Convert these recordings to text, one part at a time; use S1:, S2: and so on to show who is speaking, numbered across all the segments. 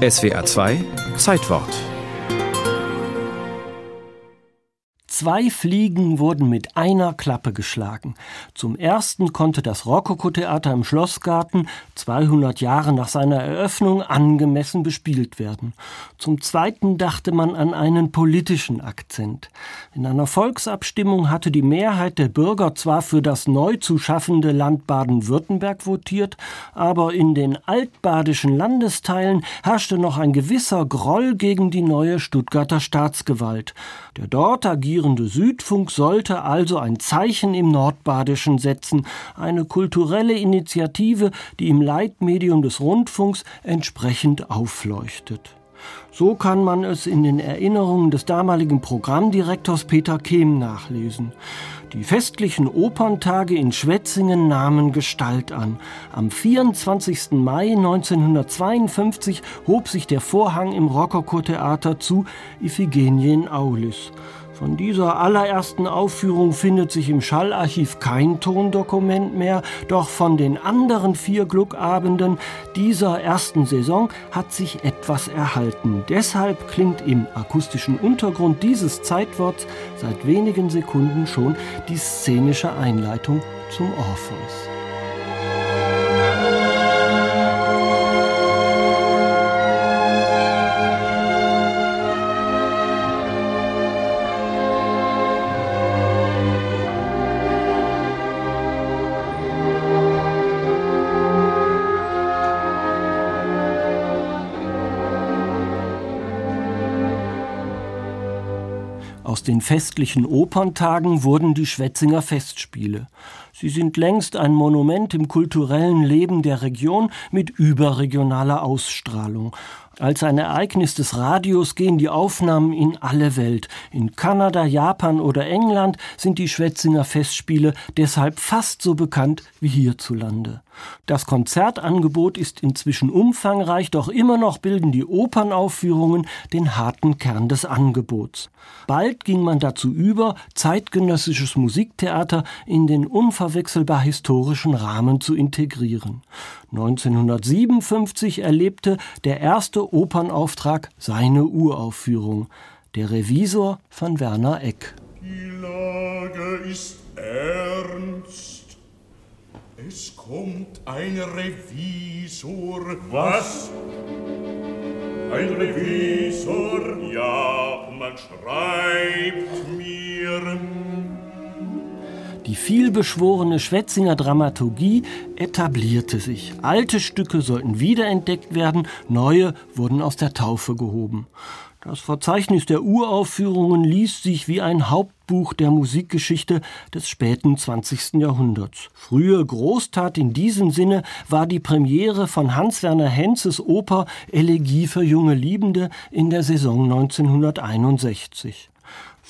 S1: SWA 2 Zeitwort
S2: Zwei Fliegen wurden mit einer Klappe geschlagen. Zum ersten konnte das Rokoko-Theater im Schlossgarten 200 Jahre nach seiner Eröffnung angemessen bespielt werden. Zum zweiten dachte man an einen politischen Akzent. In einer Volksabstimmung hatte die Mehrheit der Bürger zwar für das neu zu schaffende Land Baden-Württemberg votiert, aber in den altbadischen Landesteilen herrschte noch ein gewisser Groll gegen die neue Stuttgarter Staatsgewalt. Der dort agierende führende Südfunk sollte also ein Zeichen im Nordbadischen setzen, eine kulturelle Initiative, die im Leitmedium des Rundfunks entsprechend aufleuchtet. So kann man es in den Erinnerungen des damaligen Programmdirektors Peter Kehm nachlesen. Die festlichen Operntage in Schwetzingen nahmen Gestalt an. Am 24. Mai 1952 hob sich der Vorhang im Rokoko-Theater zu Iphigenie in Aulis. Von dieser allerersten Aufführung findet sich im Schallarchiv kein Tondokument mehr, doch von den anderen vier Glückabenden dieser ersten Saison hat sich etwas erhalten. Deshalb klingt im akustischen Untergrund dieses Zeitworts seit wenigen Sekunden schon die szenische Einleitung zum Orpheus. Aus den festlichen Operntagen wurden die Schwetzinger Festspiele. Sie sind längst ein Monument im kulturellen Leben der Region mit überregionaler Ausstrahlung. Als ein Ereignis des Radios gehen die Aufnahmen in alle Welt. In Kanada, Japan oder England sind die Schwetzinger Festspiele deshalb fast so bekannt wie hierzulande. Das Konzertangebot ist inzwischen umfangreich, doch immer noch bilden die Opernaufführungen den harten Kern des Angebots. Bald ging man dazu über, zeitgenössisches Musiktheater in den unverwechselbar historischen Rahmen zu integrieren. 1957 erlebte der erste Opernauftrag seine Uraufführung. Der Revisor von Werner Eck.
S3: Die Lage ist ernst. Es kommt ein Revisor.
S4: Was? Ein Revisor?
S3: Ja, man schreibt mir.
S2: Die vielbeschworene Schwetzinger Dramaturgie etablierte sich. Alte Stücke sollten wiederentdeckt werden, neue wurden aus der Taufe gehoben. Das Verzeichnis der Uraufführungen liest sich wie ein Hauptbuch der Musikgeschichte des späten 20. Jahrhunderts. Frühe Großtat in diesem Sinne war die Premiere von Hans-Werner Henzes Oper Elegie für junge Liebende in der Saison 1961.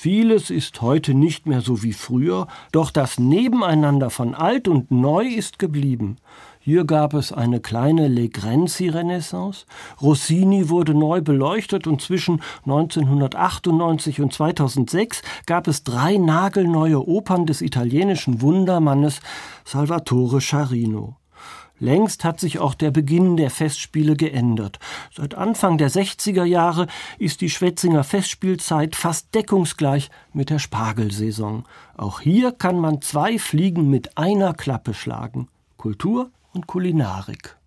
S2: Vieles ist heute nicht mehr so wie früher, doch das Nebeneinander von alt und neu ist geblieben. Hier gab es eine kleine Legrenzi-Renaissance. Rossini wurde neu beleuchtet und zwischen 1998 und 2006 gab es drei nagelneue Opern des italienischen Wundermannes Salvatore Charino. Längst hat sich auch der Beginn der Festspiele geändert. Seit Anfang der 60er Jahre ist die Schwetzinger Festspielzeit fast deckungsgleich mit der Spargelsaison. Auch hier kann man zwei Fliegen mit einer Klappe schlagen. Kultur und Kulinarik.